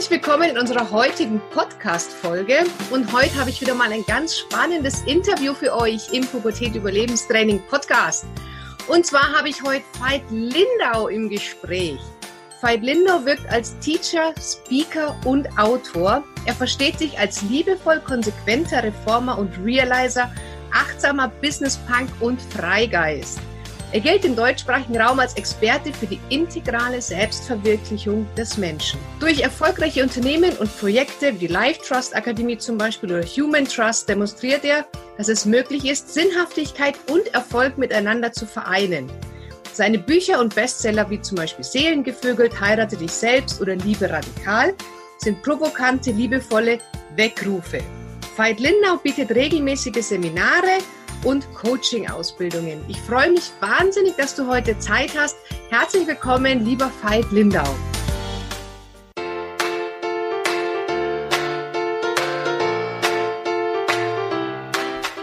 Herzlich willkommen in unserer heutigen Podcast-Folge. Und heute habe ich wieder mal ein ganz spannendes Interview für euch im Pubertät Überlebenstraining Podcast. Und zwar habe ich heute Veit Lindau im Gespräch. Veit Lindau wirkt als Teacher, Speaker und Autor. Er versteht sich als liebevoll konsequenter Reformer und Realizer, achtsamer Business Punk und Freigeist. Er gilt im deutschsprachigen Raum als Experte für die integrale Selbstverwirklichung des Menschen. Durch erfolgreiche Unternehmen und Projekte wie die Life Trust Akademie zum Beispiel oder Human Trust demonstriert er, dass es möglich ist, Sinnhaftigkeit und Erfolg miteinander zu vereinen. Seine Bücher und Bestseller wie zum Beispiel Seelengevögelt, Heirate dich selbst oder Liebe radikal sind provokante, liebevolle Weckrufe. Veit Lindau bietet regelmäßige Seminare und Coaching-Ausbildungen. Ich freue mich wahnsinnig, dass du heute Zeit hast. Herzlich willkommen, lieber Veit Lindau.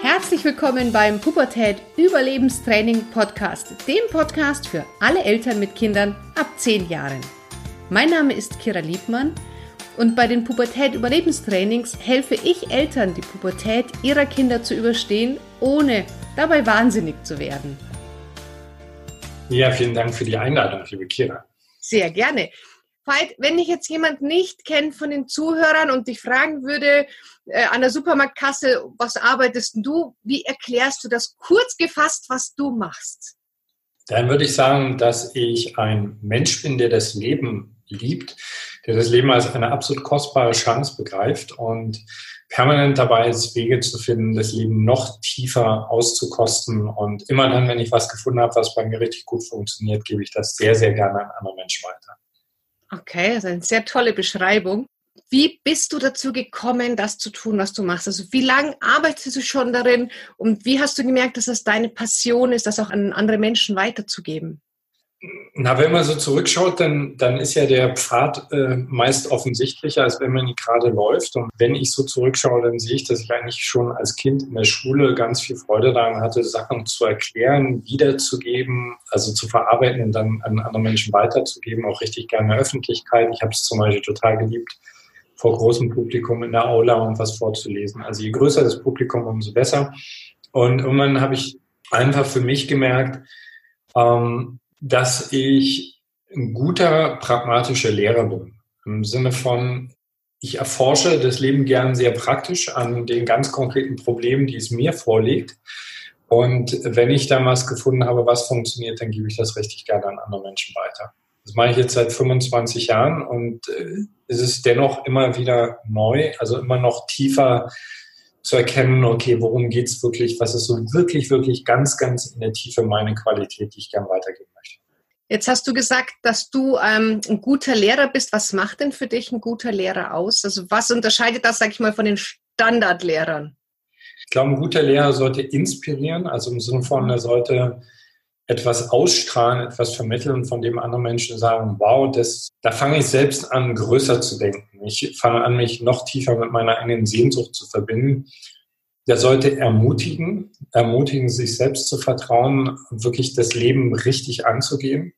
Herzlich willkommen beim Pubertät Überlebenstraining Podcast, dem Podcast für alle Eltern mit Kindern ab 10 Jahren. Mein Name ist Kira Liebmann und bei den Pubertät-Überlebenstrainings helfe ich Eltern, die Pubertät ihrer Kinder zu überstehen, ohne dabei wahnsinnig zu werden. Ja, vielen Dank für die Einladung, liebe Kira. Sehr gerne. Veit, wenn dich jetzt jemand nicht kennt von den Zuhörern und dich fragen würde äh, an der Supermarktkasse, was arbeitest du, wie erklärst du das kurz gefasst, was du machst? Dann würde ich sagen, dass ich ein Mensch bin, der das Leben liebt, der das Leben als eine absolut kostbare Chance begreift und permanent dabei ist, Wege zu finden, das Leben noch tiefer auszukosten. Und immer dann, wenn ich was gefunden habe, was bei mir richtig gut funktioniert, gebe ich das sehr, sehr gerne an andere Menschen weiter. Okay, das ist eine sehr tolle Beschreibung. Wie bist du dazu gekommen, das zu tun, was du machst? Also wie lange arbeitest du schon darin und wie hast du gemerkt, dass das deine Passion ist, das auch an andere Menschen weiterzugeben? Na, wenn man so zurückschaut, dann, dann ist ja der Pfad äh, meist offensichtlicher, als wenn man ihn gerade läuft. Und wenn ich so zurückschaue, dann sehe ich, dass ich eigentlich schon als Kind in der Schule ganz viel Freude daran hatte, Sachen zu erklären, wiederzugeben, also zu verarbeiten und dann an andere Menschen weiterzugeben, auch richtig gerne in der Öffentlichkeit. Ich habe es zum Beispiel total geliebt, vor großem Publikum in der Aula und was vorzulesen. Also je größer das Publikum, umso besser. Und irgendwann habe ich einfach für mich gemerkt, ähm, dass ich ein guter, pragmatischer Lehrer bin. Im Sinne von, ich erforsche das Leben gern sehr praktisch an den ganz konkreten Problemen, die es mir vorlegt. Und wenn ich da was gefunden habe, was funktioniert, dann gebe ich das richtig gerne an andere Menschen weiter. Das mache ich jetzt seit 25 Jahren und äh, es ist dennoch immer wieder neu, also immer noch tiefer zu erkennen, okay, worum geht es wirklich, was ist so wirklich, wirklich ganz, ganz in der Tiefe meine Qualität, die ich gern weitergeben möchte. Jetzt hast du gesagt, dass du ähm, ein guter Lehrer bist. Was macht denn für dich ein guter Lehrer aus? Also was unterscheidet das, sag ich mal, von den Standardlehrern? Ich glaube, ein guter Lehrer sollte inspirieren, also im Sinne von, er sollte etwas ausstrahlen, etwas vermitteln, von dem andere Menschen sagen, wow, das, da fange ich selbst an, größer zu denken. Ich fange an, mich noch tiefer mit meiner eigenen Sehnsucht zu verbinden. Der sollte ermutigen, ermutigen, sich selbst zu vertrauen, wirklich das Leben richtig anzugehen.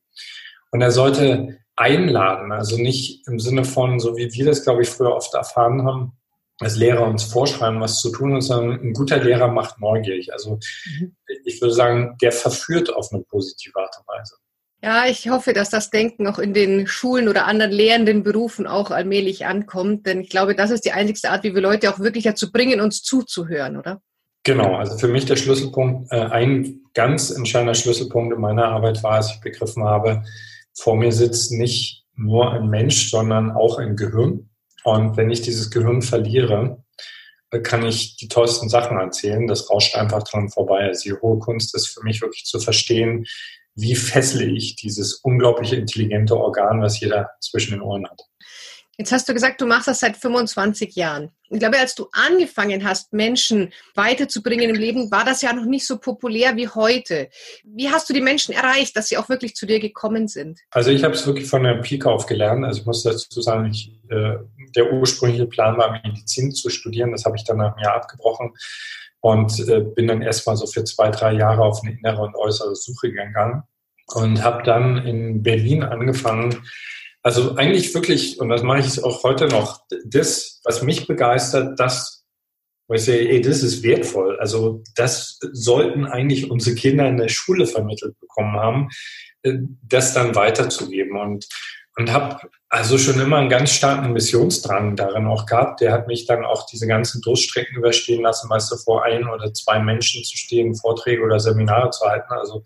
Und er sollte einladen, also nicht im Sinne von, so wie wir das, glaube ich, früher oft erfahren haben, als Lehrer uns vorschreiben, was zu tun ist, sondern ein guter Lehrer macht neugierig. Also mhm. ich würde sagen, der verführt auf eine positive Art und Weise. Ja, ich hoffe, dass das Denken auch in den Schulen oder anderen lehrenden Berufen auch allmählich ankommt, denn ich glaube, das ist die einzigste Art, wie wir Leute auch wirklich dazu bringen, uns zuzuhören, oder? Genau, also für mich der Schlüsselpunkt, äh, ein ganz entscheidender Schlüsselpunkt in meiner Arbeit war, als ich begriffen habe, vor mir sitzt nicht nur ein Mensch, sondern auch ein Gehirn. Und wenn ich dieses Gehirn verliere, äh, kann ich die tollsten Sachen erzählen. Das rauscht einfach dran vorbei. Also die hohe Kunst ist für mich wirklich zu verstehen, wie fessle ich dieses unglaubliche intelligente Organ, was jeder zwischen den Ohren hat. Jetzt hast du gesagt, du machst das seit 25 Jahren. Ich glaube, als du angefangen hast, Menschen weiterzubringen im Leben, war das ja noch nicht so populär wie heute. Wie hast du die Menschen erreicht, dass sie auch wirklich zu dir gekommen sind? Also ich habe es wirklich von der Pike auf gelernt. Also ich muss dazu sagen, ich, äh, der ursprüngliche Plan war, Medizin zu studieren. Das habe ich dann nach einem Jahr abgebrochen und äh, bin dann erstmal so für zwei, drei Jahre auf eine innere und äußere Suche gegangen und habe dann in Berlin angefangen, Also eigentlich wirklich, und das mache ich auch heute noch, das, was mich begeistert, das, wo ich sehe, ey, das ist wertvoll. Also das sollten eigentlich unsere Kinder in der Schule vermittelt bekommen haben, äh, das dann weiterzugeben. Und, und habe also schon immer einen ganz starken Missionsdrang darin auch gehabt. Der hat mich dann auch diese ganzen Durststrecken überstehen lassen, weißt du, vor ein oder zwei Menschen zu stehen, Vorträge oder Seminare zu halten. Also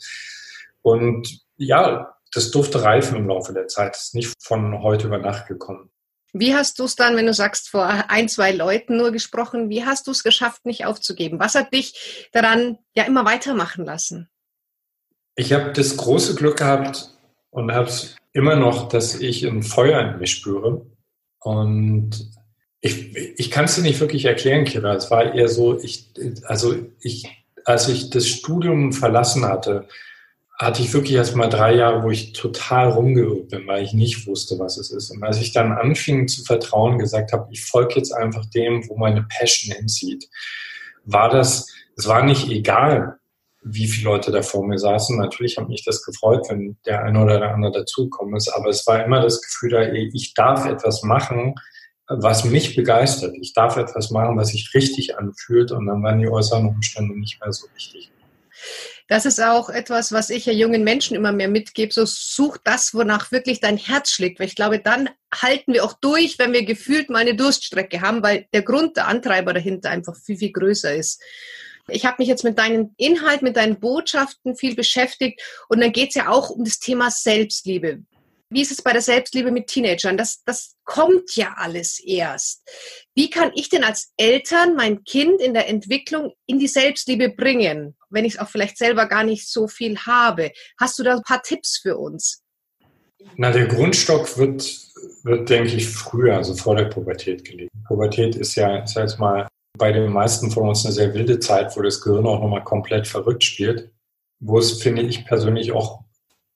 und ja, das durfte reifen im Laufe der Zeit. Das ist nicht von heute über Nacht gekommen. Wie hast du es dann, wenn du sagst, vor ein, zwei Leuten nur gesprochen, wie hast du es geschafft, nicht aufzugeben? Was hat dich daran ja immer weitermachen lassen? Ich habe das große Glück gehabt und habe es immer noch, dass ich ein Feuer in mir spüre. Und ich, ich kann es dir nicht wirklich erklären, Kira. Es war eher so, ich, also ich, als ich das Studium verlassen hatte, hatte ich wirklich erst mal drei Jahre, wo ich total rumgeirrt bin, weil ich nicht wusste, was es ist. Und als ich dann anfing zu vertrauen, gesagt habe, ich folge jetzt einfach dem, wo meine Passion hinzieht, war das, es war nicht egal, wie viele Leute da vor mir saßen. Natürlich hat mich das gefreut, wenn der eine oder der andere dazugekommen ist, aber es war immer das Gefühl da, ich darf etwas machen, was mich begeistert. Ich darf etwas machen, was sich richtig anfühlt und dann waren die äußeren Umstände nicht mehr so wichtig das ist auch etwas, was ich ja jungen Menschen immer mehr mitgebe. So such das, wonach wirklich dein Herz schlägt. Weil ich glaube, dann halten wir auch durch, wenn wir gefühlt mal eine Durststrecke haben, weil der Grund, der Antreiber dahinter einfach viel, viel größer ist. Ich habe mich jetzt mit deinem Inhalt, mit deinen Botschaften viel beschäftigt und dann geht es ja auch um das Thema Selbstliebe. Wie ist es bei der Selbstliebe mit Teenagern? Das, das kommt ja alles erst. Wie kann ich denn als Eltern mein Kind in der Entwicklung in die Selbstliebe bringen, wenn ich es auch vielleicht selber gar nicht so viel habe? Hast du da ein paar Tipps für uns? Na, der Grundstock wird, wird denke ich, früher, also vor der Pubertät gelegt. Pubertät ist ja, ich sag jetzt mal, bei den meisten von uns eine sehr wilde Zeit, wo das Gehirn auch nochmal komplett verrückt spielt, wo es, finde ich persönlich, auch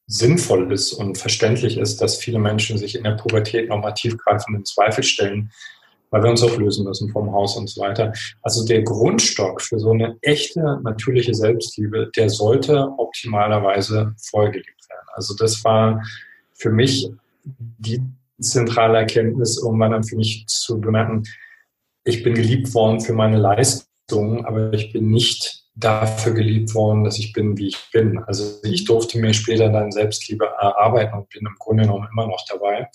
sinnvoll ist und verständlich ist, dass viele Menschen sich in der Pubertät nochmal tiefgreifenden Zweifel stellen, weil wir uns auch lösen müssen vom Haus und so weiter. Also der Grundstock für so eine echte, natürliche Selbstliebe, der sollte optimalerweise vorgelegt werden. Also das war für mich die zentrale Erkenntnis, irgendwann dann für mich zu bemerken, ich bin geliebt worden für meine Leistung, aber ich bin nicht dafür geliebt worden, dass ich bin, wie ich bin. Also ich durfte mir später dann Selbstliebe erarbeiten und bin im Grunde genommen immer noch dabei.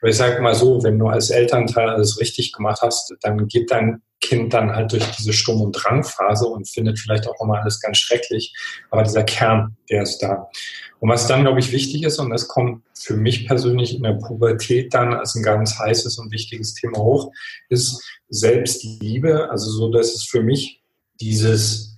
Aber ich sage mal so, wenn du als Elternteil alles richtig gemacht hast, dann geht dein Kind dann halt durch diese Sturm- und Drangphase und findet vielleicht auch nochmal alles ganz schrecklich. Aber dieser Kern, der ist da. Und was dann, glaube ich, wichtig ist, und das kommt für mich persönlich in der Pubertät dann als ein ganz heißes und wichtiges Thema hoch, ist Selbstliebe. Also so, dass es für mich dieses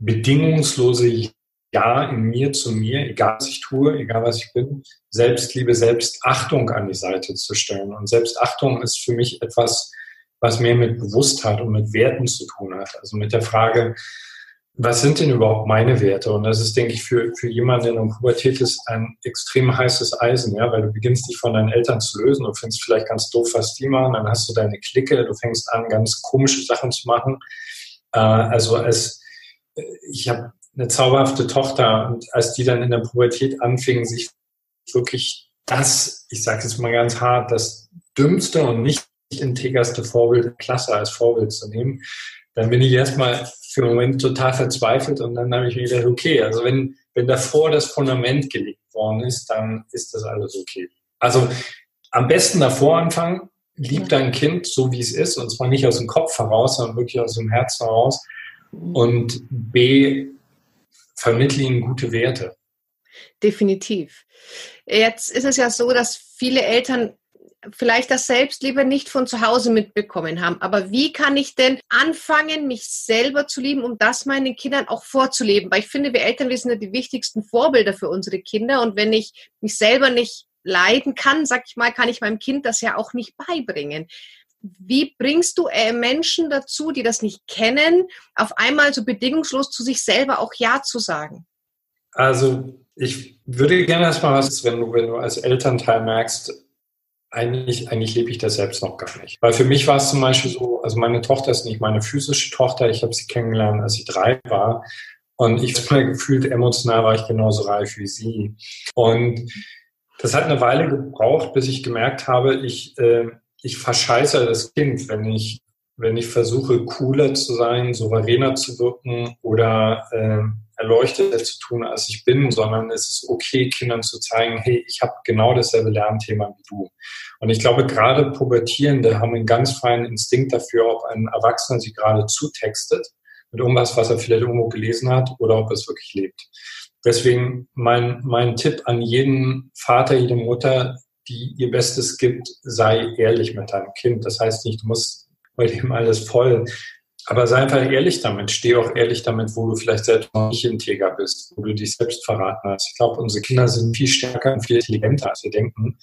bedingungslose Ja in mir zu mir, egal was ich tue, egal was ich bin, Selbstliebe, Selbstachtung an die Seite zu stellen. Und Selbstachtung ist für mich etwas, was mehr mit Bewusstheit und mit Werten zu tun hat. Also mit der Frage, was sind denn überhaupt meine Werte? Und das ist, denke ich, für, für jemanden in der Pubertät ist ein extrem heißes Eisen, ja, weil du beginnst dich von deinen Eltern zu lösen. Du findest vielleicht ganz doof, was die machen. Dann hast du deine Clique. Du fängst an, ganz komische Sachen zu machen. Äh, also als ich habe eine zauberhafte Tochter und als die dann in der Pubertät anfingen, sich wirklich das, ich sage jetzt mal ganz hart, das dümmste und nicht integerste Vorbild der Klasse als Vorbild zu nehmen, dann bin ich erstmal für einen Moment total verzweifelt und dann habe ich mir gedacht, okay, also wenn, wenn davor das Fundament gelegt worden ist, dann ist das alles okay. Also am besten davor anfangen, lieb dein Kind so wie es ist und zwar nicht aus dem Kopf heraus, sondern wirklich aus dem Herzen heraus und B, vermittle ihnen gute Werte. Definitiv. Jetzt ist es ja so, dass viele Eltern vielleicht das Selbstliebe nicht von zu Hause mitbekommen haben. Aber wie kann ich denn anfangen, mich selber zu lieben, um das meinen Kindern auch vorzuleben? Weil ich finde, wir Eltern, wir sind ja die wichtigsten Vorbilder für unsere Kinder. Und wenn ich mich selber nicht leiden kann, sag ich mal, kann ich meinem Kind das ja auch nicht beibringen. Wie bringst du äh, Menschen dazu, die das nicht kennen, auf einmal so bedingungslos zu sich selber auch Ja zu sagen? Also ich würde gerne erstmal was, wenn du, wenn du als Elternteil merkst, eigentlich, eigentlich lebe ich das selbst noch gar nicht. Weil für mich war es zum Beispiel so, also meine Tochter ist nicht meine physische Tochter, ich habe sie kennengelernt, als sie drei war. Und ich habe gefühlt, emotional war ich genauso reif wie sie. Und Das hat eine Weile gebraucht, bis ich gemerkt habe, ich, äh, ich verscheiße das Kind, wenn ich, wenn ich versuche, cooler zu sein, souveräner zu wirken oder äh, erleuchteter zu tun, als ich bin, sondern es ist okay, Kindern zu zeigen, hey, ich habe genau dasselbe Lernthema wie du. Und ich glaube, gerade Pubertierende haben einen ganz feinen Instinkt dafür, ob ein Erwachsener sie gerade zutextet mit irgendwas, was er vielleicht irgendwo gelesen hat oder ob er es wirklich lebt. Deswegen mein, mein Tipp an jeden Vater, jede Mutter, die ihr Bestes gibt, sei ehrlich mit deinem Kind. Das heißt nicht, du musst bei dem alles voll aber sei einfach ehrlich damit. Steh auch ehrlich damit, wo du vielleicht selbst noch nicht integer bist, wo du dich selbst verraten hast. Ich glaube, unsere Kinder sind viel stärker und viel intelligenter, als wir denken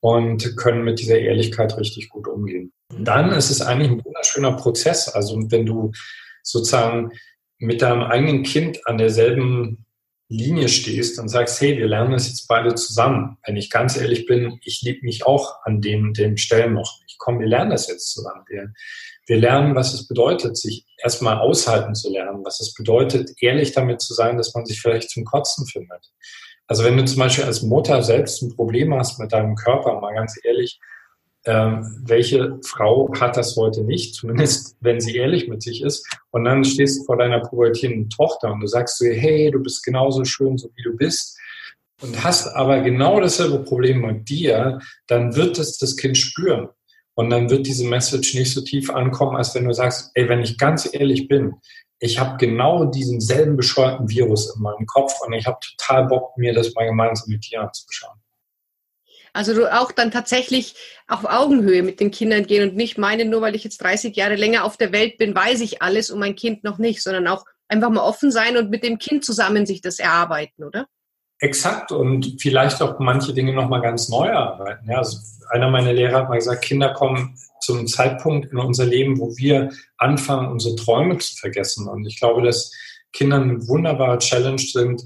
und können mit dieser Ehrlichkeit richtig gut umgehen. Dann ist es eigentlich ein wunderschöner Prozess. Also wenn du sozusagen mit deinem eigenen Kind an derselben Linie stehst und sagst, hey, wir lernen das jetzt beide zusammen. Wenn ich ganz ehrlich bin, ich liebe mich auch an den, den Stellen noch nicht. Komm, wir lernen das jetzt zusammen. Wir, wir lernen, was es bedeutet, sich erstmal aushalten zu lernen, was es bedeutet, ehrlich damit zu sein, dass man sich vielleicht zum Kotzen findet. Also wenn du zum Beispiel als Mutter selbst ein Problem hast mit deinem Körper, mal ganz ehrlich, ähm, welche Frau hat das heute nicht, zumindest wenn sie ehrlich mit sich ist. Und dann stehst du vor deiner pubertierenden Tochter und du sagst so, hey, du bist genauso schön, so wie du bist. Und hast aber genau dasselbe Problem mit dir, dann wird es das Kind spüren. Und dann wird diese Message nicht so tief ankommen, als wenn du sagst, ey, wenn ich ganz ehrlich bin, ich habe genau diesen selben bescheuerten Virus in meinem Kopf und ich habe total Bock, mir das mal gemeinsam mit dir anzuschauen. Also du auch dann tatsächlich auf Augenhöhe mit den Kindern gehen und nicht meinen, nur weil ich jetzt 30 Jahre länger auf der Welt bin, weiß ich alles und mein Kind noch nicht, sondern auch einfach mal offen sein und mit dem Kind zusammen sich das erarbeiten, oder? Exakt und vielleicht auch manche Dinge nochmal ganz neu arbeiten. Ja, also einer meiner Lehrer hat mal gesagt, Kinder kommen zum Zeitpunkt in unser Leben, wo wir anfangen, unsere Träume zu vergessen. Und ich glaube, dass Kinder eine wunderbare Challenge sind,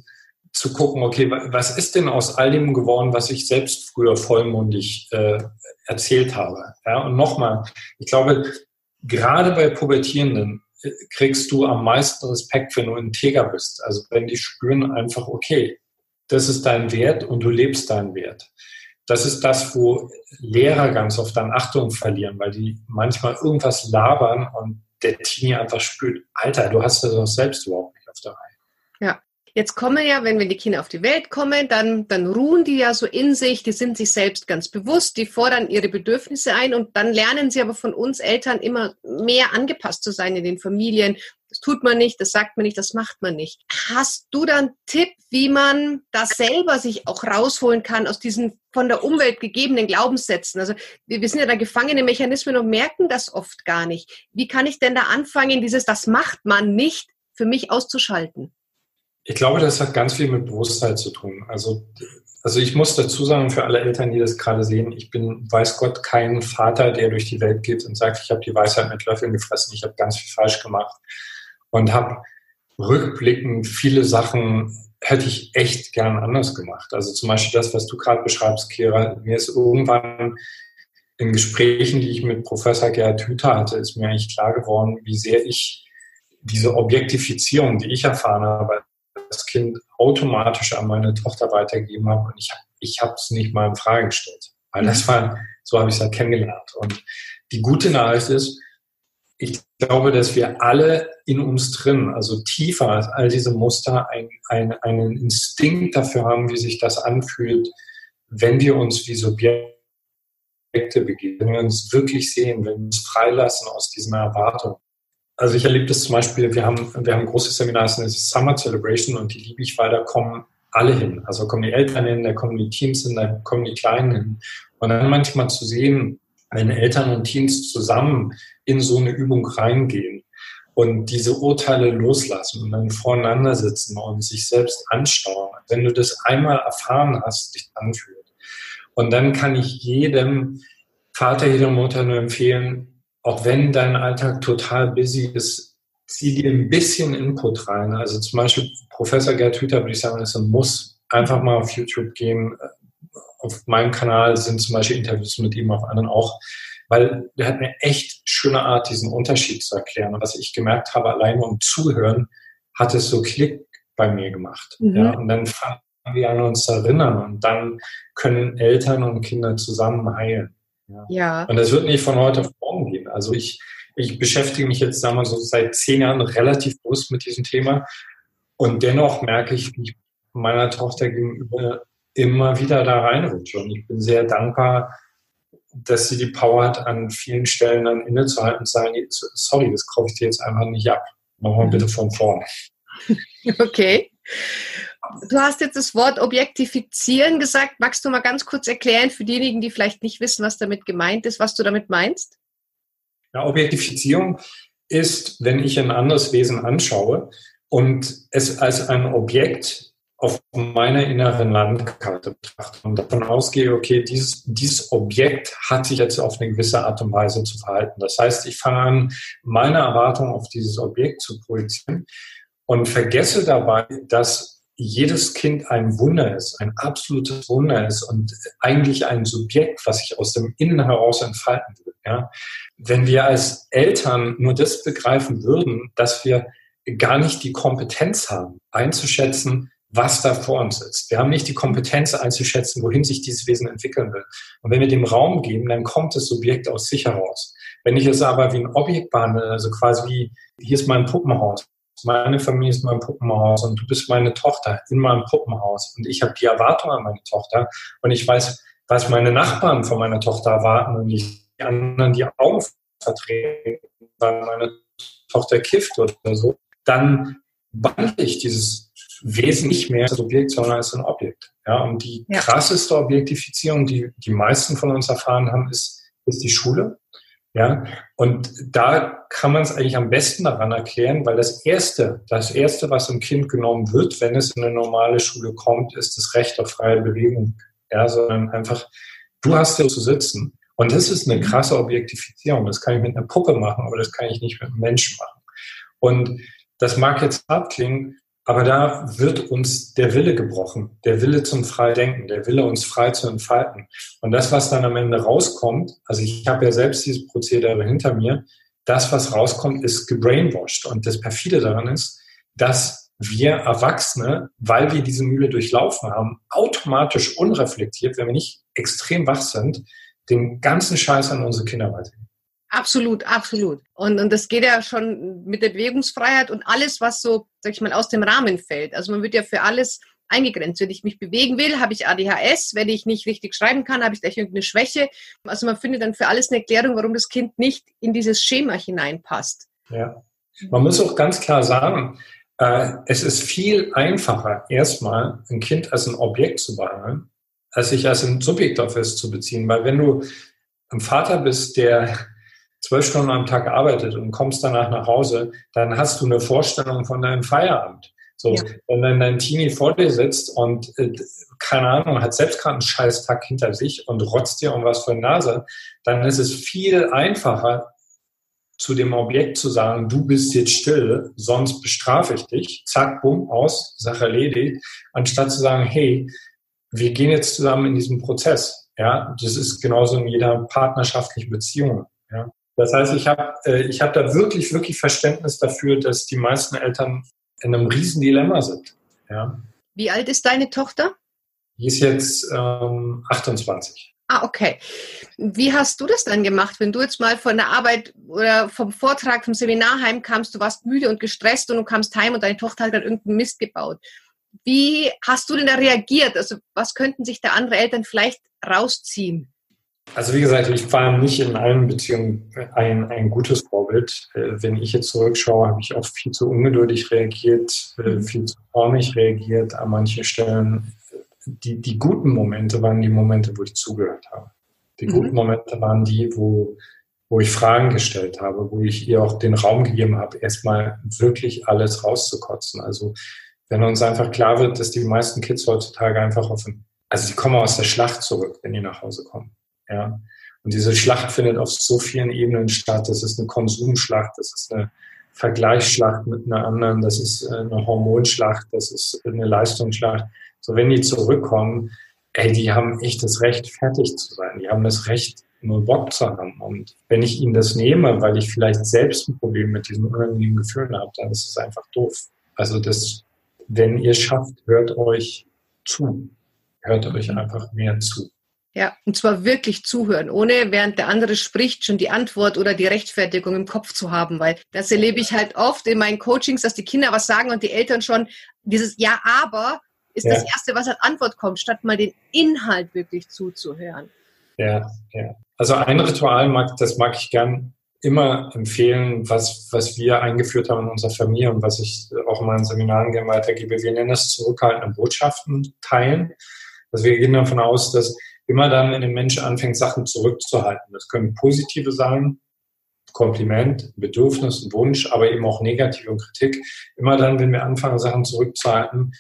zu gucken, okay, was ist denn aus all dem geworden, was ich selbst früher vollmundig äh, erzählt habe? Ja, und nochmal, ich glaube, gerade bei Pubertierenden äh, kriegst du am meisten Respekt, wenn du integer bist. Also wenn die spüren einfach, okay, das ist dein Wert und du lebst deinen Wert das ist das, wo Lehrer ganz oft an Achtung verlieren, weil die manchmal irgendwas labern und der Teenie einfach spürt, Alter, du hast das doch selbst überhaupt nicht auf der Reihe. Ja. Jetzt kommen ja, wenn, wenn die Kinder auf die Welt kommen, dann, dann ruhen die ja so in sich, die sind sich selbst ganz bewusst, die fordern ihre Bedürfnisse ein und dann lernen sie aber von uns Eltern immer mehr angepasst zu sein in den Familien. Das tut man nicht, das sagt man nicht, das macht man nicht. Hast du dann einen Tipp, wie man das selber sich auch rausholen kann aus diesen von der Umwelt gegebenen Glaubenssätzen? Also wir, wir sind ja da gefangene Mechanismen und merken das oft gar nicht. Wie kann ich denn da anfangen, dieses, das macht man nicht, für mich auszuschalten? Ich glaube, das hat ganz viel mit Bewusstheit zu tun. Also, also ich muss dazu sagen, für alle Eltern, die das gerade sehen, ich bin, weiß Gott, kein Vater, der durch die Welt geht und sagt, ich habe die Weisheit mit Löffeln gefressen, ich habe ganz viel falsch gemacht und habe rückblickend viele Sachen hätte ich echt gern anders gemacht. Also zum Beispiel das, was du gerade beschreibst, Kira, mir ist irgendwann in Gesprächen, die ich mit Professor Gerhard Hüther hatte, ist mir eigentlich klar geworden, wie sehr ich diese Objektifizierung, die ich erfahren habe, das Kind automatisch an meine Tochter weitergegeben habe und ich habe ich es nicht mal in Frage gestellt. Weil das mhm. war, so habe ich es halt kennengelernt. Und die gute Nachricht ist, ich glaube, dass wir alle in uns drin, also tiefer als all diese Muster, ein, ein, einen Instinkt dafür haben, wie sich das anfühlt, wenn wir uns wie Subjekte begegnen, wenn wir uns wirklich sehen, wenn wir uns freilassen aus diesen Erwartungen. Also ich erlebe das zum Beispiel, wir haben, wir haben ein großes Seminar, das ist Summer Celebration und die liebe ich, weil da kommen alle hin. Also kommen die Eltern hin, da kommen die Teams hin, da kommen die Kleinen hin. Und dann manchmal zu sehen, wenn Eltern und Teams zusammen in so eine Übung reingehen und diese Urteile loslassen und dann voreinander sitzen und sich selbst anschauen. Wenn du das einmal erfahren hast, dich anfühlt. Und dann kann ich jedem Vater, jeder Mutter nur empfehlen, auch wenn dein Alltag total busy ist, zieh dir ein bisschen Input rein. Also zum Beispiel Professor Gerd Hüther würde ich sagen, ist ein Muss. Einfach mal auf YouTube gehen. Auf meinem Kanal sind zum Beispiel Interviews mit ihm, auf anderen auch. Weil der hat eine echt schöne Art, diesen Unterschied zu erklären. Und was ich gemerkt habe, allein um Zuhören, hat es so Klick bei mir gemacht. Mhm. Ja, und dann fand wir an uns erinnern und dann können Eltern und Kinder zusammen heilen. Ja. ja. Und das wird nicht von heute auf morgen gehen. Also ich, ich beschäftige mich jetzt, sagen wir so, seit zehn Jahren relativ bewusst mit diesem Thema. Und dennoch merke ich, wie ich meiner Tochter gegenüber immer wieder da reinrutsche. Und ich bin sehr dankbar, dass sie die Power hat, an vielen Stellen dann innezuhalten und zu sagen, sorry, das kaufe ich dir jetzt einfach nicht ab. Machen wir bitte von vorne. Okay. Du hast jetzt das Wort Objektifizieren gesagt. Magst du mal ganz kurz erklären für diejenigen, die vielleicht nicht wissen, was damit gemeint ist, was du damit meinst? Ja, Objektifizierung ist, wenn ich ein anderes Wesen anschaue und es als ein Objekt auf meiner inneren Landkarte betrachte und davon ausgehe, okay, dieses, dieses Objekt hat sich jetzt auf eine gewisse Art und Weise zu verhalten. Das heißt, ich fange an, meine Erwartung auf dieses Objekt zu projizieren und vergesse dabei, dass jedes Kind ein Wunder ist, ein absolutes Wunder ist und eigentlich ein Subjekt, was sich aus dem Innen heraus entfalten will. Ja? Wenn wir als Eltern nur das begreifen würden, dass wir gar nicht die Kompetenz haben, einzuschätzen, was da vor uns sitzt. Wir haben nicht die Kompetenz einzuschätzen, wohin sich dieses Wesen entwickeln will. Und wenn wir dem Raum geben, dann kommt das Subjekt aus sich heraus. Wenn ich es aber wie ein Objekt behandle, also quasi wie, hier ist mein Puppenhaus, meine Familie ist mein Puppenhaus und du bist meine Tochter in meinem Puppenhaus und ich habe die Erwartung an meine Tochter und ich weiß, was meine Nachbarn von meiner Tochter erwarten und die anderen die Augen vertreten, weil meine Tochter kifft oder so, dann wandle ich dieses Wesen nicht mehr als Subjekt, sondern als ein Objekt. Ja, und die ja. krasseste Objektifizierung, die die meisten von uns erfahren haben, ist, ist die Schule. Ja, und da kann man es eigentlich am besten daran erklären, weil das erste, das erste, was einem Kind genommen wird, wenn es in eine normale Schule kommt, ist das Recht auf freie Bewegung. Ja, sondern einfach, du hast hier zu sitzen. Und das ist eine krasse Objektifizierung. Das kann ich mit einer Puppe machen, aber das kann ich nicht mit einem Menschen machen. Und das mag jetzt abklingen, aber da wird uns der Wille gebrochen, der Wille zum Freidenken, der Wille, uns frei zu entfalten. Und das, was dann am Ende rauskommt, also ich habe ja selbst dieses Prozedere hinter mir, das, was rauskommt, ist gebrainwashed. Und das Perfide daran ist, dass wir Erwachsene, weil wir diese Mühle durchlaufen haben, automatisch unreflektiert, wenn wir nicht extrem wach sind, den ganzen Scheiß an unsere Kinder weitergeben. Absolut, absolut. Und, und das geht ja schon mit der Bewegungsfreiheit und alles, was so, sag ich mal, aus dem Rahmen fällt. Also man wird ja für alles eingegrenzt. Wenn ich mich bewegen will, habe ich ADHS. Wenn ich nicht richtig schreiben kann, habe ich gleich irgendeine Schwäche. Also man findet dann für alles eine Erklärung, warum das Kind nicht in dieses Schema hineinpasst. Ja. Man muss auch ganz klar sagen, äh, es ist viel einfacher, erstmal ein Kind als ein Objekt zu behandeln, als sich als ein Subjekt auf es zu beziehen. Weil wenn du ein Vater bist, der zwölf Stunden am Tag arbeitet und kommst danach nach Hause, dann hast du eine Vorstellung von deinem Feierabend. So, ja. wenn dann dein Teenie vor dir sitzt und äh, keine Ahnung, hat selbst gerade einen Scheißtag hinter sich und rotzt dir um was für eine Nase, dann ist es viel einfacher, zu dem Objekt zu sagen, du bist jetzt still, sonst bestrafe ich dich, zack, bumm, aus, Sache erledigt, anstatt zu sagen, hey, wir gehen jetzt zusammen in diesen Prozess. Ja, das ist genauso in jeder partnerschaftlichen Beziehung. Ja. Das heißt, ich habe äh, ich hab da wirklich, wirklich Verständnis dafür, dass die meisten Eltern in einem riesen Dilemma sind. Ja. Wie alt ist deine Tochter? Die ist jetzt ähm, 28. Ah, okay. Wie hast du das dann gemacht, wenn du jetzt mal von der Arbeit oder vom Vortrag, vom Seminar heimkamst, du warst müde und gestresst und du kamst heim und deine Tochter hat dann irgendeinen Mist gebaut. Wie hast du denn da reagiert? Also was könnten sich da andere Eltern vielleicht rausziehen? Also wie gesagt, ich war nicht in allen Beziehungen ein, ein gutes Vorbild. Äh, wenn ich jetzt zurückschaue, habe ich auch viel zu ungeduldig reagiert, äh, mhm. viel zu formig reagiert an manchen Stellen. Die, die guten Momente waren die Momente, wo ich zugehört habe. Die mhm. guten Momente waren die, wo, wo ich Fragen gestellt habe, wo ich ihr auch den Raum gegeben habe, erstmal wirklich alles rauszukotzen. Also wenn uns einfach klar wird, dass die meisten Kids heutzutage einfach auf ein, also die kommen aus der Schlacht zurück, wenn die nach Hause kommen. Ja. Und diese Schlacht findet auf so vielen Ebenen statt. Das ist eine Konsumschlacht, das ist eine Vergleichsschlacht mit einer anderen, das ist äh, eine Hormonschlacht, das ist eine Leistungsschlacht. So, wenn die zurückkommen, ey, die haben echt das Recht, fertig zu sein. Die haben das Recht, nur Bock zu haben. Und wenn ich ihnen das nehme, weil ich vielleicht selbst ein Problem mit diesen unangenehmen Gefühlen habe, dann ist es einfach doof. Also das, wenn ihr schafft, hört euch zu. Hört euch einfach mehr zu. Ja, und zwar wirklich zuhören, ohne während der andere spricht, schon die Antwort oder die Rechtfertigung im Kopf zu haben, weil das erlebe ich halt oft in meinen Coachings, dass die Kinder was sagen und die Eltern schon dieses Ja, aber ist ja. das Erste, was als Antwort kommt, statt mal den Inhalt wirklich zuzuhören. Ja, ja. Also ein Ritual mag, das mag ich gern immer empfehlen, was, was wir eingeführt haben in unserer Familie und was ich auch in meinen Seminaren gerne weitergebe. Wir nennen das zurückhaltende Botschaften teilen. Also wir gehen davon aus, dass immer dann, wenn ein Mensch anfängt, Sachen zurückzuhalten, das können positive sein, Kompliment, Bedürfnis, Wunsch, aber eben auch negative Kritik. Immer dann, wenn wir anfangen, Sachen zurückzuhalten,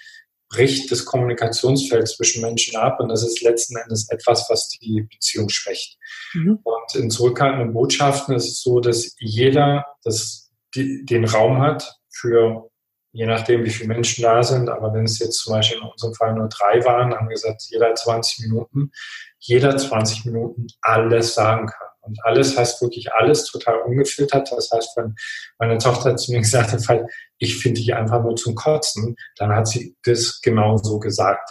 bricht das Kommunikationsfeld zwischen Menschen ab und das ist letzten Endes etwas, was die Beziehung schwächt. Mhm. Und in zurückhaltenden Botschaften ist es so, dass jeder das, die, den Raum hat für je nachdem, wie viele Menschen da sind. Aber wenn es jetzt zum Beispiel in unserem Fall nur drei waren, haben wir gesagt, jeder 20 Minuten, jeder 20 Minuten alles sagen kann. Und alles heißt wirklich alles total ungefiltert. Das heißt, wenn meine Tochter zu mir gesagt hat, ich finde dich einfach nur zum Kotzen, dann hat sie das genau so gesagt.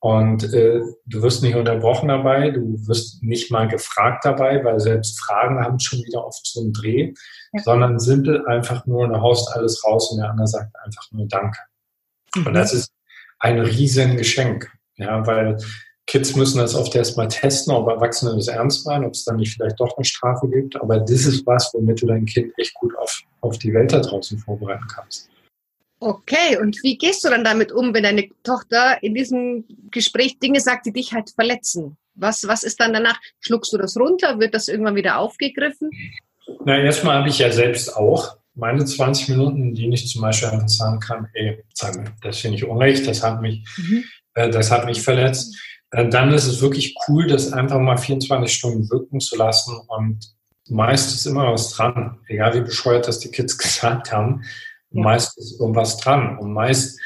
Und äh, du wirst nicht unterbrochen dabei, du wirst nicht mal gefragt dabei, weil selbst Fragen haben schon wieder oft so einen Dreh, ja. sondern simpel einfach nur, du haust alles raus und der andere sagt einfach nur Danke. Mhm. Und das ist ein riesen Geschenk, ja, weil Kids müssen das oft erstmal testen, ob Erwachsene das ernst meinen, ob es dann nicht vielleicht doch eine Strafe gibt. Aber das ist was, womit du dein Kind echt gut auf, auf die Welt da draußen vorbereiten kannst. Okay, und wie gehst du dann damit um, wenn deine Tochter in diesem Gespräch Dinge sagt, die dich halt verletzen? Was, was ist dann danach? Schluckst du das runter? Wird das irgendwann wieder aufgegriffen? Na, erstmal habe ich ja selbst auch meine 20 Minuten, die ich zum Beispiel einfach sagen kann, ey, das finde ich unrecht, das hat mich, mhm. äh, das hat mich verletzt. Äh, dann ist es wirklich cool, das einfach mal 24 Stunden wirken zu lassen und meist ist immer was dran. Egal wie bescheuert das die Kids gesagt haben, ja. Meist ist irgendwas dran. Und meist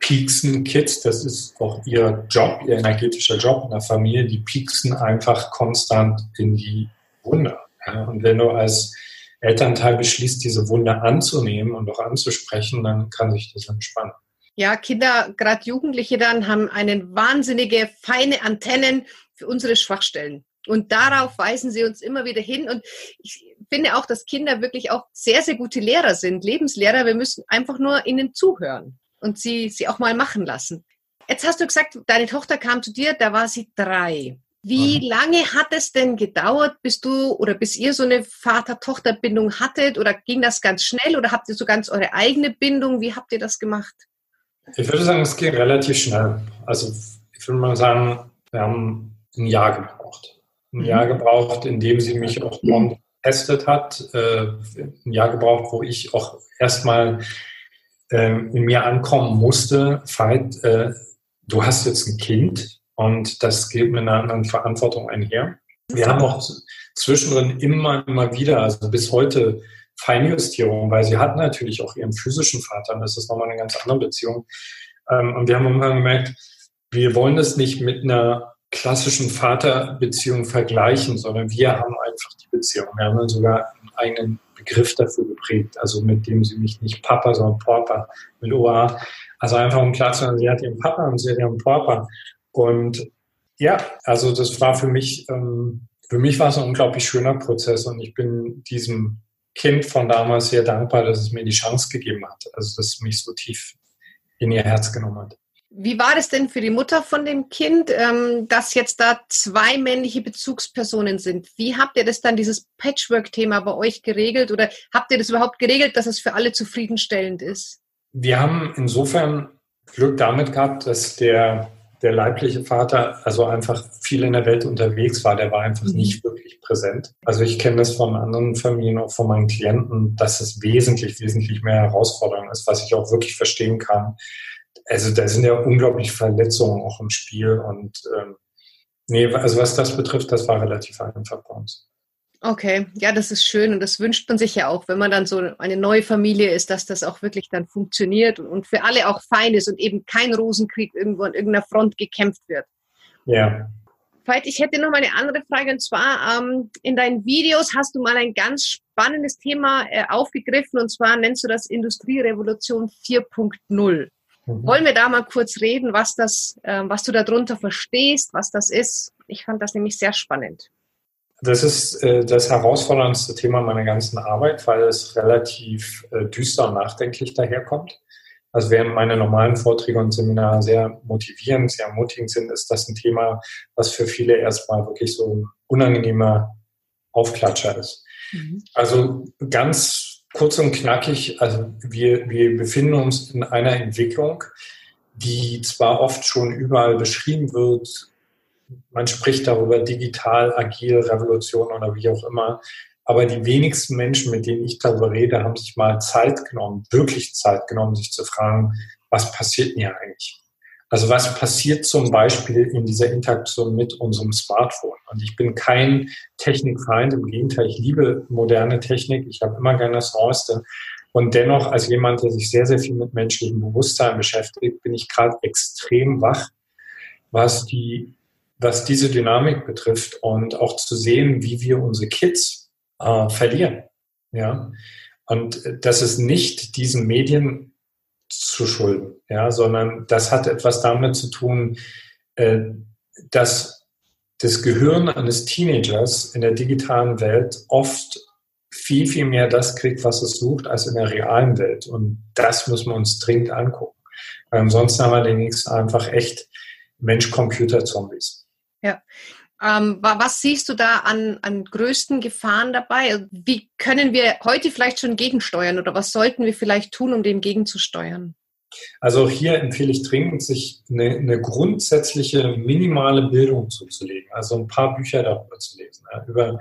pieksen Kids, das ist auch ihr Job, ihr energetischer Job in der Familie, die pieksen einfach konstant in die Wunde. Ja, und wenn du als Elternteil beschließt, diese Wunde anzunehmen und auch anzusprechen, dann kann sich das entspannen. Ja, Kinder, gerade Jugendliche dann, haben eine wahnsinnige, feine Antennen für unsere Schwachstellen. Und darauf weisen sie uns immer wieder hin. Und ich finde auch, dass Kinder wirklich auch sehr, sehr gute Lehrer sind, Lebenslehrer. Wir müssen einfach nur ihnen zuhören und sie, sie auch mal machen lassen. Jetzt hast du gesagt, deine Tochter kam zu dir, da war sie drei. Wie mhm. lange hat es denn gedauert, bis du oder bis ihr so eine Vater-Tochter-Bindung hattet? Oder ging das ganz schnell oder habt ihr so ganz eure eigene Bindung? Wie habt ihr das gemacht? Ich würde sagen, es ging relativ schnell. Also ich würde mal sagen, wir haben ein Jahr gebraucht. Ein mhm. Jahr gebraucht, in dem sie mich auch getestet hat, äh, ein Jahr gebraucht, wo ich auch erstmal äh, in mir ankommen musste, Veit, äh, du hast jetzt ein Kind und das geht mit einer anderen Verantwortung einher. Wir haben auch zwischendrin immer, immer wieder, also bis heute Feinjustierung, weil sie hat natürlich auch ihren physischen Vater und das ist nochmal eine ganz andere Beziehung. Ähm, und wir haben irgendwann gemerkt, wir wollen das nicht mit einer klassischen Vaterbeziehung vergleichen, sondern wir haben einfach die Beziehung. Wir haben dann sogar einen eigenen Begriff dafür geprägt, also mit dem sie mich nicht Papa, sondern Papa mit OA. Also einfach um klar zu sagen, sie hat ihren Papa und sie hat ihren Papa. Und ja, also das war für mich, ähm, für mich war es ein unglaublich schöner Prozess und ich bin diesem Kind von damals sehr dankbar, dass es mir die Chance gegeben hat, also dass es mich so tief in ihr Herz genommen hat. Wie war das denn für die Mutter von dem Kind, ähm, dass jetzt da zwei männliche Bezugspersonen sind? Wie habt ihr das dann, dieses Patchwork-Thema bei euch geregelt oder habt ihr das überhaupt geregelt, dass es für alle zufriedenstellend ist? Wir haben insofern Glück damit gehabt, dass der, der leibliche Vater also einfach viel in der Welt unterwegs war. Der war einfach mhm. nicht wirklich präsent. Also ich kenne das von anderen Familien, auch von meinen Klienten, dass es wesentlich, wesentlich mehr Herausforderung ist, was ich auch wirklich verstehen kann also da sind ja unglaublich Verletzungen auch im Spiel und ähm, nee, also was das betrifft, das war relativ einfach bei uns. Okay, ja, das ist schön und das wünscht man sich ja auch, wenn man dann so eine neue Familie ist, dass das auch wirklich dann funktioniert und für alle auch fein ist und eben kein Rosenkrieg irgendwo an irgendeiner Front gekämpft wird. Ja. Veit, ich hätte noch mal eine andere Frage und zwar ähm, in deinen Videos hast du mal ein ganz spannendes Thema äh, aufgegriffen und zwar nennst du das Industrierevolution 4.0. Mhm. Wollen wir da mal kurz reden, was das, äh, was du darunter verstehst, was das ist? Ich fand das nämlich sehr spannend. Das ist äh, das herausforderndste Thema meiner ganzen Arbeit, weil es relativ äh, düster und nachdenklich daherkommt. Also während meine normalen Vorträge und Seminare sehr motivierend, sehr ermutigend sind, ist das ein Thema, was für viele erstmal wirklich so ein unangenehmer Aufklatscher ist. Mhm. Also ganz kurz und knackig, also wir, wir befinden uns in einer Entwicklung, die zwar oft schon überall beschrieben wird, man spricht darüber digital, agil, Revolution oder wie auch immer, aber die wenigsten Menschen, mit denen ich darüber rede, haben sich mal Zeit genommen, wirklich Zeit genommen, sich zu fragen, was passiert denn hier eigentlich? Also was passiert zum Beispiel in dieser Interaktion mit unserem Smartphone? Und ich bin kein Technikfeind, im Gegenteil, ich liebe moderne Technik, ich habe immer gerne das Neueste. Und dennoch, als jemand, der sich sehr, sehr viel mit menschlichem Bewusstsein beschäftigt, bin ich gerade extrem wach, was die, was diese Dynamik betrifft und auch zu sehen, wie wir unsere Kids äh, verlieren. Ja. Und das ist nicht diesen Medien zu schulden, ja, sondern das hat etwas damit zu tun, äh, dass das Gehirn eines Teenagers in der digitalen Welt oft viel, viel mehr das kriegt, was es sucht, als in der realen Welt. Und das müssen wir uns dringend angucken. Weil ansonsten haben wir demnächst einfach echt Mensch-Computer-Zombies. Ja, ähm, was siehst du da an, an größten Gefahren dabei? Wie können wir heute vielleicht schon gegensteuern oder was sollten wir vielleicht tun, um dem gegenzusteuern? Also hier empfehle ich dringend, sich eine, eine, grundsätzliche minimale Bildung zuzulegen. Also ein paar Bücher darüber zu lesen, ja, über,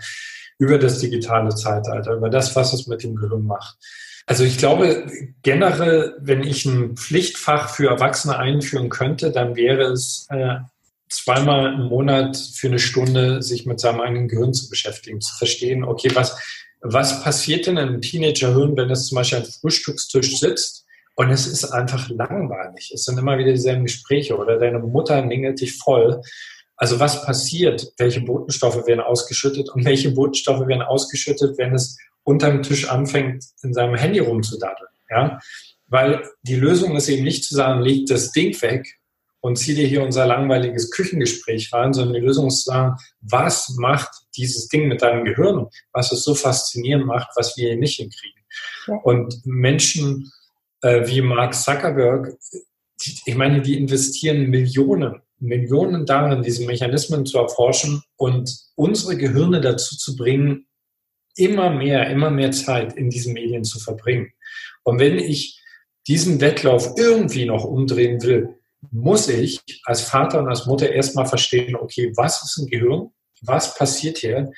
über das digitale Zeitalter, über das, was es mit dem Gehirn macht. Also ich glaube generell, wenn ich ein Pflichtfach für Erwachsene einführen könnte, dann wäre es äh, zweimal im Monat für eine Stunde sich mit seinem eigenen Gehirn zu beschäftigen, zu verstehen, okay, was, was passiert denn einem Teenagerhirn, wenn es zum Beispiel am Frühstückstisch sitzt und es ist einfach langweilig. Es sind immer wieder dieselben Gespräche oder deine Mutter ningelt dich voll. Also was passiert? Welche Botenstoffe werden ausgeschüttet und welche Botenstoffe werden ausgeschüttet, wenn es unterm Tisch anfängt, in seinem Handy rumzudaddeln? Ja? Weil die Lösung ist eben nicht zu sagen, leg das Ding weg, und zieh dir hier unser langweiliges Küchengespräch rein, sondern die Lösung ist zu sagen, was macht dieses Ding mit deinem Gehirn, was es so faszinierend macht, was wir hier nicht hinkriegen. Ja. Und Menschen äh, wie Mark Zuckerberg, die, ich meine, die investieren Millionen, Millionen darin, diese Mechanismen zu erforschen und unsere Gehirne dazu zu bringen, immer mehr, immer mehr Zeit in diesen Medien zu verbringen. Und wenn ich diesen Wettlauf irgendwie noch umdrehen will, muss ich als Vater und als Mutter erstmal verstehen, okay, was ist ein Gehirn? Was passiert hier?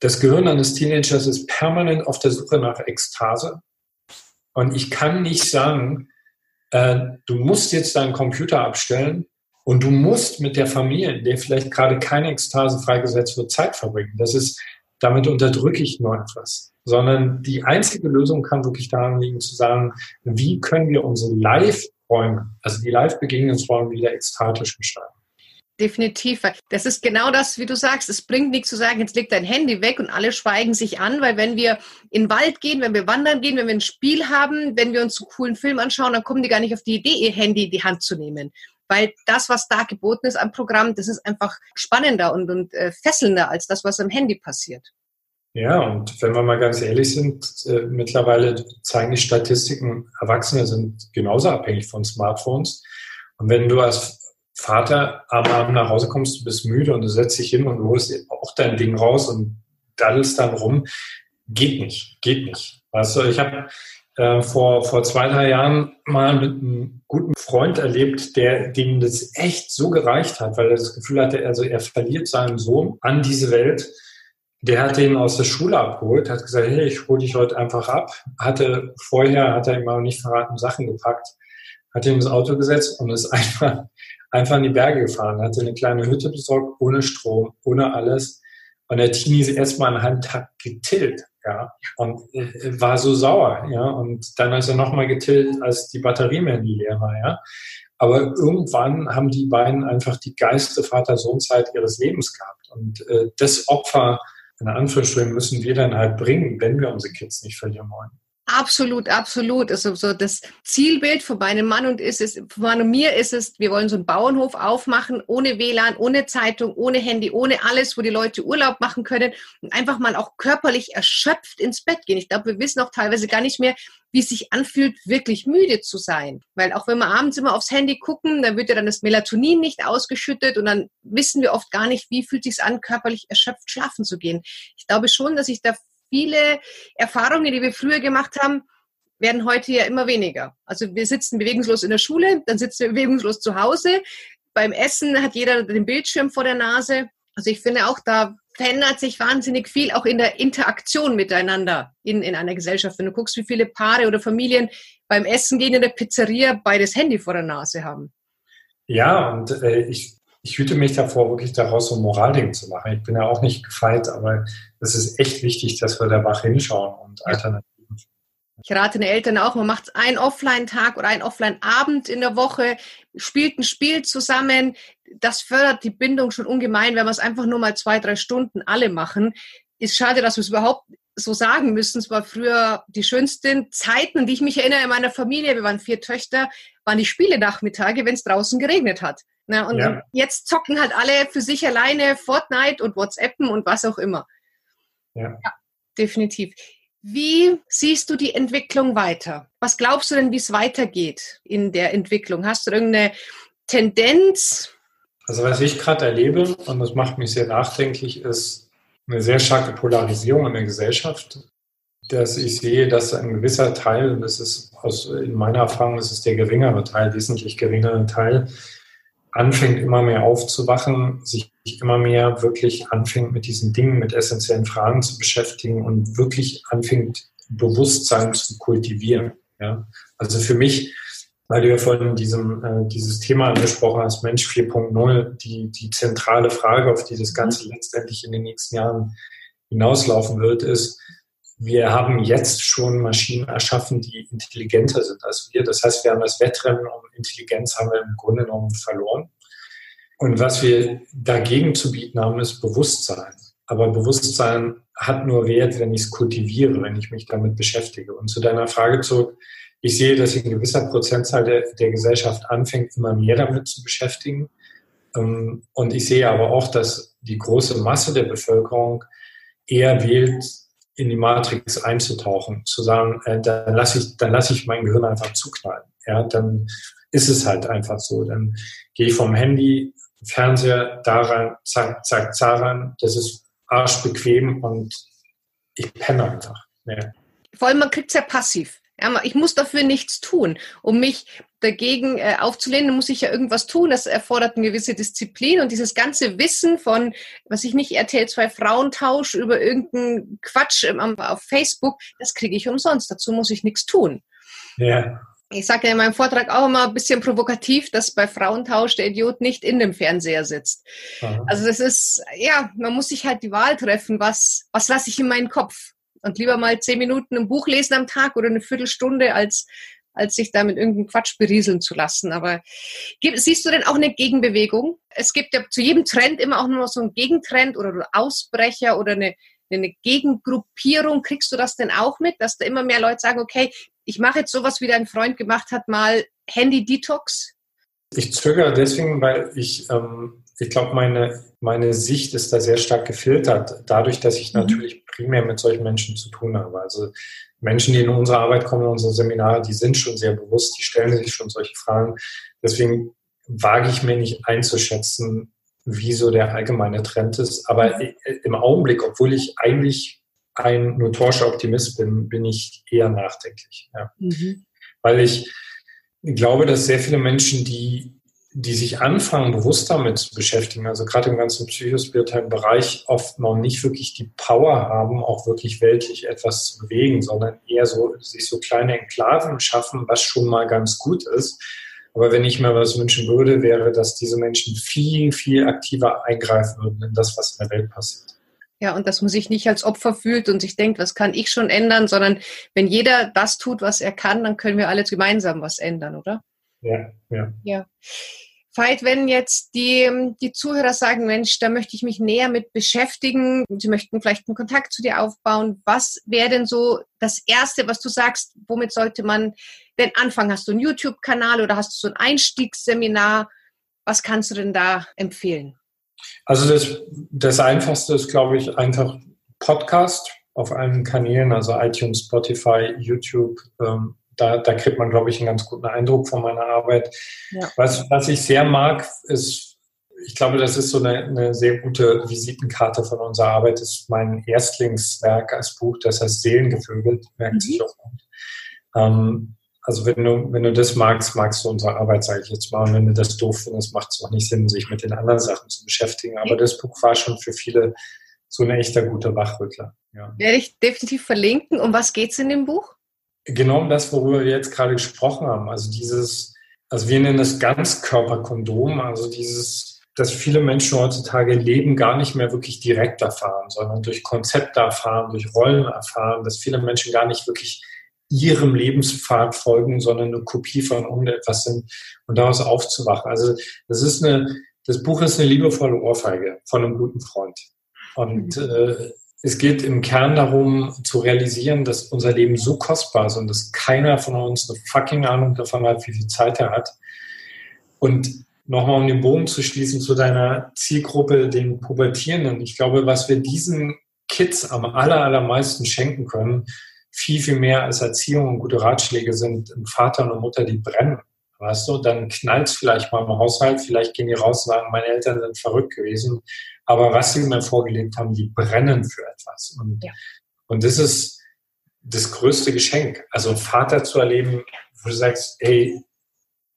Das Gehirn eines Teenagers ist permanent auf der Suche nach Ekstase. Und ich kann nicht sagen, äh, du musst jetzt deinen Computer abstellen und du musst mit der Familie, in der vielleicht gerade keine Ekstase freigesetzt wird, Zeit verbringen. Das ist, damit unterdrücke ich nur etwas. Sondern die einzige Lösung kann wirklich daran liegen, zu sagen, wie können wir unsere Live Räume, also die Live-Begegnungsräume wieder ekstatisch gestalten. Definitiv. Das ist genau das, wie du sagst. Es bringt nichts zu sagen, jetzt leg dein Handy weg und alle schweigen sich an, weil wenn wir in den Wald gehen, wenn wir wandern gehen, wenn wir ein Spiel haben, wenn wir uns einen coolen Film anschauen, dann kommen die gar nicht auf die Idee, ihr Handy in die Hand zu nehmen. Weil das, was da geboten ist am Programm, das ist einfach spannender und, und äh, fesselnder als das, was am Handy passiert. Ja, und wenn wir mal ganz ehrlich sind, äh, mittlerweile zeigen die Statistiken, Erwachsene sind genauso abhängig von Smartphones. Und wenn du als Vater am Abend nach Hause kommst, du bist müde und du setzt dich hin und du holst auch dein Ding raus und daddelst dann rum, geht nicht, geht nicht. Weißt du, ich habe äh, vor, vor zwei, drei Jahren mal mit einem guten Freund erlebt, der dem das echt so gereicht hat, weil er das Gefühl hatte, also er verliert seinen Sohn an diese Welt der hat ihn aus der Schule abgeholt, hat gesagt, hey, ich hole dich heute einfach ab. Hatte vorher, hat er ihm aber nicht verraten, Sachen gepackt, hat ihn ins Auto gesetzt und ist einfach, einfach in die Berge gefahren, hatte eine kleine Hütte besorgt, ohne Strom, ohne alles. Und der Teenie ist erstmal einen halben Tag getillt, ja, und äh, war so sauer, ja. Und dann ist er nochmal getillt, als die Batterie mehr nie leer war, ja. Aber irgendwann haben die beiden einfach die geilste Vater-Sohn-Zeit ihres Lebens gehabt. Und äh, das Opfer in Anführungsstrichen müssen wir dann halt bringen, wenn wir unsere Kids nicht verlieren wollen. Absolut, absolut. Also so das Zielbild von meinem Mann und ist es, von Mann und mir ist es, wir wollen so einen Bauernhof aufmachen, ohne WLAN, ohne Zeitung, ohne Handy, ohne alles, wo die Leute Urlaub machen können und einfach mal auch körperlich erschöpft ins Bett gehen. Ich glaube, wir wissen auch teilweise gar nicht mehr, wie es sich anfühlt, wirklich müde zu sein. Weil auch wenn wir abends immer aufs Handy gucken, dann wird ja dann das Melatonin nicht ausgeschüttet und dann wissen wir oft gar nicht, wie fühlt es sich an, körperlich erschöpft schlafen zu gehen. Ich glaube schon, dass ich da viele Erfahrungen, die wir früher gemacht haben, werden heute ja immer weniger. Also wir sitzen bewegungslos in der Schule, dann sitzen wir bewegungslos zu Hause. Beim Essen hat jeder den Bildschirm vor der Nase. Also ich finde auch, da verändert sich wahnsinnig viel, auch in der Interaktion miteinander in, in einer Gesellschaft. Wenn du guckst, wie viele Paare oder Familien beim Essen gehen in der Pizzeria beides Handy vor der Nase haben. Ja, und äh, ich ich hüte mich davor, wirklich daraus so ein Moralding zu machen. Ich bin ja auch nicht gefeit, aber es ist echt wichtig, dass wir da wach hinschauen und Alternativen. Ich rate den Eltern auch, man macht einen Offline-Tag oder einen Offline-Abend in der Woche, spielt ein Spiel zusammen. Das fördert die Bindung schon ungemein, wenn wir es einfach nur mal zwei, drei Stunden alle machen. Ist schade, dass wir es überhaupt so sagen müssen. Es war früher die schönsten Zeiten, an die ich mich erinnere in meiner Familie. Wir waren vier Töchter, waren die Spiele-Nachmittage, wenn es draußen geregnet hat. Na, und ja. jetzt zocken halt alle für sich alleine Fortnite und WhatsAppen und was auch immer. Ja. ja, definitiv. Wie siehst du die Entwicklung weiter? Was glaubst du denn, wie es weitergeht in der Entwicklung? Hast du irgendeine Tendenz? Also was ich gerade erlebe, und das macht mich sehr nachdenklich, ist eine sehr starke Polarisierung in der Gesellschaft. Dass ich sehe, dass ein gewisser Teil, und das ist aus, in meiner Erfahrung, das ist der geringere Teil, wesentlich geringere Teil, anfängt immer mehr aufzuwachen, sich immer mehr wirklich anfängt mit diesen Dingen, mit essentiellen Fragen zu beschäftigen und wirklich anfängt, Bewusstsein zu kultivieren. Ja? Also für mich, weil du ja vorhin diesem, äh, dieses Thema angesprochen hast, Mensch 4.0, die, die zentrale Frage, auf die das Ganze letztendlich in den nächsten Jahren hinauslaufen wird, ist, wir haben jetzt schon Maschinen erschaffen, die intelligenter sind als wir. Das heißt, wir haben das Wettrennen um Intelligenz haben wir im Grunde genommen verloren. Und was wir dagegen zu bieten haben, ist Bewusstsein. Aber Bewusstsein hat nur Wert, wenn ich es kultiviere, wenn ich mich damit beschäftige. Und zu deiner Frage zurück, ich sehe, dass sich ein gewisser Prozentzahl der, der Gesellschaft anfängt, immer mehr damit zu beschäftigen. Ähm, und ich sehe aber auch, dass die große Masse der Bevölkerung eher wählt, in die Matrix einzutauchen, zu sagen, äh, dann lasse ich, dann lasse ich mein Gehirn einfach zuknallen. Ja, dann ist es halt einfach so. Dann gehe ich vom Handy, Fernseher, daran, zack, zack, zaran. Das ist arschbequem und ich penne einfach. Ja. Vor allem, man kriegt es ja passiv. Ja, ich muss dafür nichts tun. Um mich dagegen äh, aufzulehnen, muss ich ja irgendwas tun. Das erfordert eine gewisse Disziplin und dieses ganze Wissen von, was ich nicht RTL 2 Frauentausch über irgendeinen Quatsch auf Facebook, das kriege ich umsonst. Dazu muss ich nichts tun. Ja. Ich sage ja in meinem Vortrag auch immer ein bisschen provokativ, dass bei Frauentausch der Idiot nicht in dem Fernseher sitzt. Aha. Also das ist, ja, man muss sich halt die Wahl treffen, was, was lasse ich in meinen Kopf und lieber mal zehn Minuten ein Buch lesen am Tag oder eine Viertelstunde, als, als sich da mit irgendeinem Quatsch berieseln zu lassen. Aber siehst du denn auch eine Gegenbewegung? Es gibt ja zu jedem Trend immer auch nur so einen Gegentrend oder Ausbrecher oder eine, eine Gegengruppierung. Kriegst du das denn auch mit, dass da immer mehr Leute sagen, okay, ich mache jetzt sowas, wie dein Freund gemacht hat, mal Handy-Detox? Ich zögere deswegen, weil ich ähm, ich glaube, meine, meine Sicht ist da sehr stark gefiltert, dadurch, dass ich mhm. natürlich primär mit solchen Menschen zu tun habe. Also Menschen, die in unsere Arbeit kommen, in unsere Seminare, die sind schon sehr bewusst, die stellen sich schon solche Fragen. Deswegen wage ich mir nicht einzuschätzen, wie so der allgemeine Trend ist. Aber mhm. im Augenblick, obwohl ich eigentlich ein notorischer Optimist bin, bin ich eher nachdenklich. Ja. Mhm. Weil ich glaube, dass sehr viele Menschen, die die sich anfangen, bewusst damit zu beschäftigen, also gerade im ganzen psychospirituellen Bereich, oft noch nicht wirklich die Power haben, auch wirklich weltlich etwas zu bewegen, sondern eher so, sich so kleine Enklaven schaffen, was schon mal ganz gut ist. Aber wenn ich mir was wünschen würde, wäre, dass diese Menschen viel, viel aktiver eingreifen würden in das, was in der Welt passiert. Ja, und dass man sich nicht als Opfer fühlt und sich denkt, was kann ich schon ändern, sondern wenn jeder das tut, was er kann, dann können wir alle gemeinsam was ändern, oder? Ja, ja. Ja. Veit, wenn jetzt die, die Zuhörer sagen, Mensch, da möchte ich mich näher mit beschäftigen, sie möchten vielleicht einen Kontakt zu dir aufbauen, was wäre denn so das Erste, was du sagst, womit sollte man denn anfangen? Hast du einen YouTube-Kanal oder hast du so ein Einstiegsseminar? Was kannst du denn da empfehlen? Also das, das Einfachste ist, glaube ich, einfach Podcast auf allen Kanälen, also iTunes, Spotify, YouTube, ähm, da, da kriegt man, glaube ich, einen ganz guten Eindruck von meiner Arbeit. Ja. Was, was ich sehr mag, ist, ich glaube, das ist so eine, eine sehr gute Visitenkarte von unserer Arbeit, ist mein Erstlingswerk als Buch, das heißt Seelengevögelt, merkt mhm. sich auch gut. Ähm, also wenn du, wenn du das magst, magst du unsere Arbeit, sage ich jetzt mal. Und wenn du das doof findest, macht es auch nicht Sinn, sich mit den anderen Sachen zu beschäftigen. Aber das Buch war schon für viele so ein echter guter Wachrüttler. Ja. Werde ich definitiv verlinken. Um was geht es in dem Buch? Genau um das, worüber wir jetzt gerade gesprochen haben. Also dieses, also wir nennen das Ganzkörperkondom, also dieses, dass viele Menschen heutzutage Leben gar nicht mehr wirklich direkt erfahren, sondern durch Konzepte erfahren, durch Rollen erfahren, dass viele Menschen gar nicht wirklich ihrem Lebenspfad folgen, sondern eine Kopie von irgendetwas sind und daraus aufzuwachen. Also das ist eine, das Buch ist eine liebevolle Ohrfeige von einem guten Freund. Und mhm. äh, es geht im Kern darum zu realisieren, dass unser Leben so kostbar ist und dass keiner von uns eine fucking Ahnung davon hat, wie viel Zeit er hat. Und nochmal um den Bogen zu schließen zu deiner Zielgruppe, den Pubertierenden. Ich glaube, was wir diesen Kids am aller, allermeisten schenken können, viel, viel mehr als Erziehung und gute Ratschläge sind ein Vater und eine Mutter, die brennen. Weißt du, dann knallt es vielleicht mal im Haushalt, vielleicht gehen die raus und sagen, meine Eltern sind verrückt gewesen. Aber was sie mir vorgelebt haben, die brennen für etwas. Und, ja. und das ist das größte Geschenk. Also Vater zu erleben, wo du sagst, ey,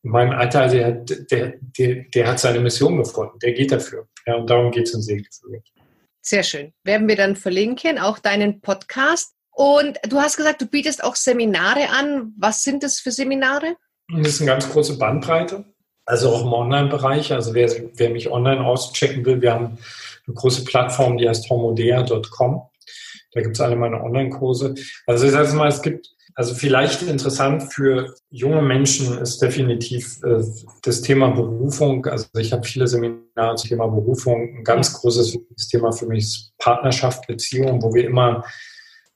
mein Alter, der, der, der, der hat seine Mission gefunden, der geht dafür. Ja, und darum geht es in Segelgefühl. Sehr schön. Werden wir dann verlinken, auch deinen Podcast. Und du hast gesagt, du bietest auch Seminare an. Was sind das für Seminare? Das ist eine ganz große Bandbreite. Also auch im Online-Bereich. Also wer, wer mich online auschecken will, wir haben eine große Plattform, die heißt homodea.com. Da gibt es alle meine Online-Kurse. Also ich sage mal, es gibt, also vielleicht interessant für junge Menschen ist definitiv äh, das Thema Berufung. Also ich habe viele Seminare zum Thema Berufung. Ein ganz großes Thema für mich ist Partnerschaft, Beziehung, wo wir immer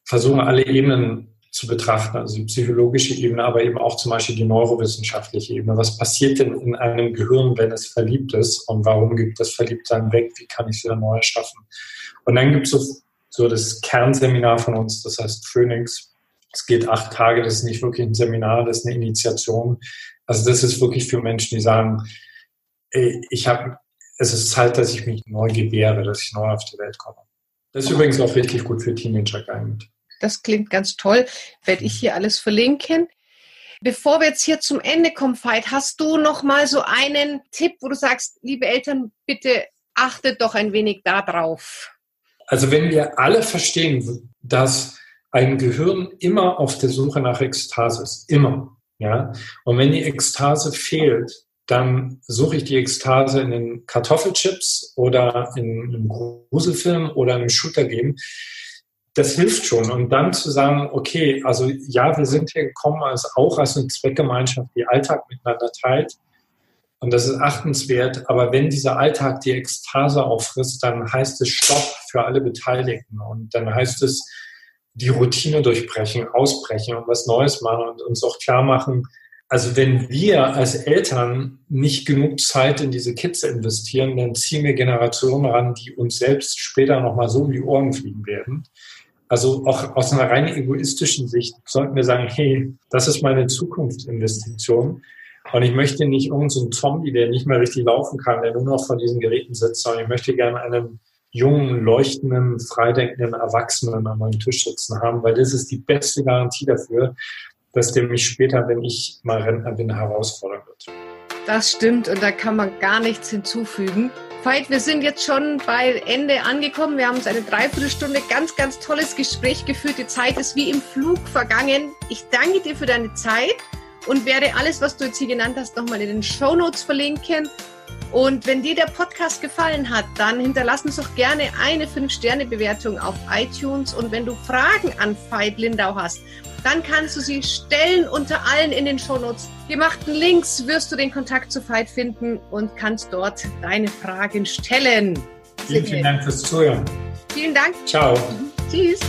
versuchen, alle Ebenen zu betrachten, also die psychologische Ebene, aber eben auch zum Beispiel die neurowissenschaftliche Ebene. Was passiert denn in einem Gehirn, wenn es verliebt ist und warum gibt das Verliebtsein weg? Wie kann ich es wieder neu erschaffen? Und dann gibt es so, so das Kernseminar von uns, das heißt Phoenix. Es geht acht Tage, das ist nicht wirklich ein Seminar, das ist eine Initiation. Also das ist wirklich für Menschen, die sagen, ey, ich habe, es ist Zeit, dass ich mich neu gebäre, dass ich neu auf die Welt komme. Das ist übrigens auch richtig gut für Teenager geeignet. Das klingt ganz toll. Werde ich hier alles verlinken. Bevor wir jetzt hier zum Ende kommen, Veit, hast du noch mal so einen Tipp, wo du sagst, liebe Eltern, bitte achtet doch ein wenig darauf. Also wenn wir alle verstehen, dass ein Gehirn immer auf der Suche nach Ekstase ist, immer, ja, und wenn die Ekstase fehlt, dann suche ich die Ekstase in den Kartoffelchips oder in einem Gruselfilm oder einem Shooter-Game das hilft schon. Und dann zu sagen, okay, also ja, wir sind hier gekommen als auch als eine Zweckgemeinschaft, die Alltag miteinander teilt. Und das ist achtenswert. Aber wenn dieser Alltag die Ekstase auffrisst, dann heißt es Stopp für alle Beteiligten. Und dann heißt es die Routine durchbrechen, ausbrechen und was Neues machen und uns auch klar machen, also wenn wir als Eltern nicht genug Zeit in diese Kids investieren, dann ziehen wir Generationen ran, die uns selbst später nochmal so um die Ohren fliegen werden. Also auch aus einer rein egoistischen Sicht sollten wir sagen, hey, das ist meine Zukunftsinvestition. Und ich möchte nicht irgendeinen so Zombie, der nicht mehr richtig laufen kann, der nur noch vor diesen Geräten sitzt, sondern ich möchte gerne einen jungen, leuchtenden, freidenkenden Erwachsenen an meinem Tisch sitzen haben, weil das ist die beste Garantie dafür, dass der mich später, wenn ich mal Rentner bin, herausfordern wird. Das stimmt und da kann man gar nichts hinzufügen. Veit, wir sind jetzt schon bei Ende angekommen. Wir haben uns eine Dreiviertelstunde ganz, ganz tolles Gespräch geführt. Die Zeit ist wie im Flug vergangen. Ich danke dir für deine Zeit und werde alles, was du jetzt hier genannt hast, nochmal in den Show Notes verlinken. Und wenn dir der Podcast gefallen hat, dann hinterlass uns doch gerne eine 5-Sterne-Bewertung auf iTunes. Und wenn du Fragen an Veit Lindau hast, dann kannst du sie stellen unter allen in den Shownotes gemachten Links wirst du den Kontakt zu Veit finden und kannst dort deine Fragen stellen. Vielen, vielen Dank fürs Zuhören. Vielen Dank. Ciao. Tschüss.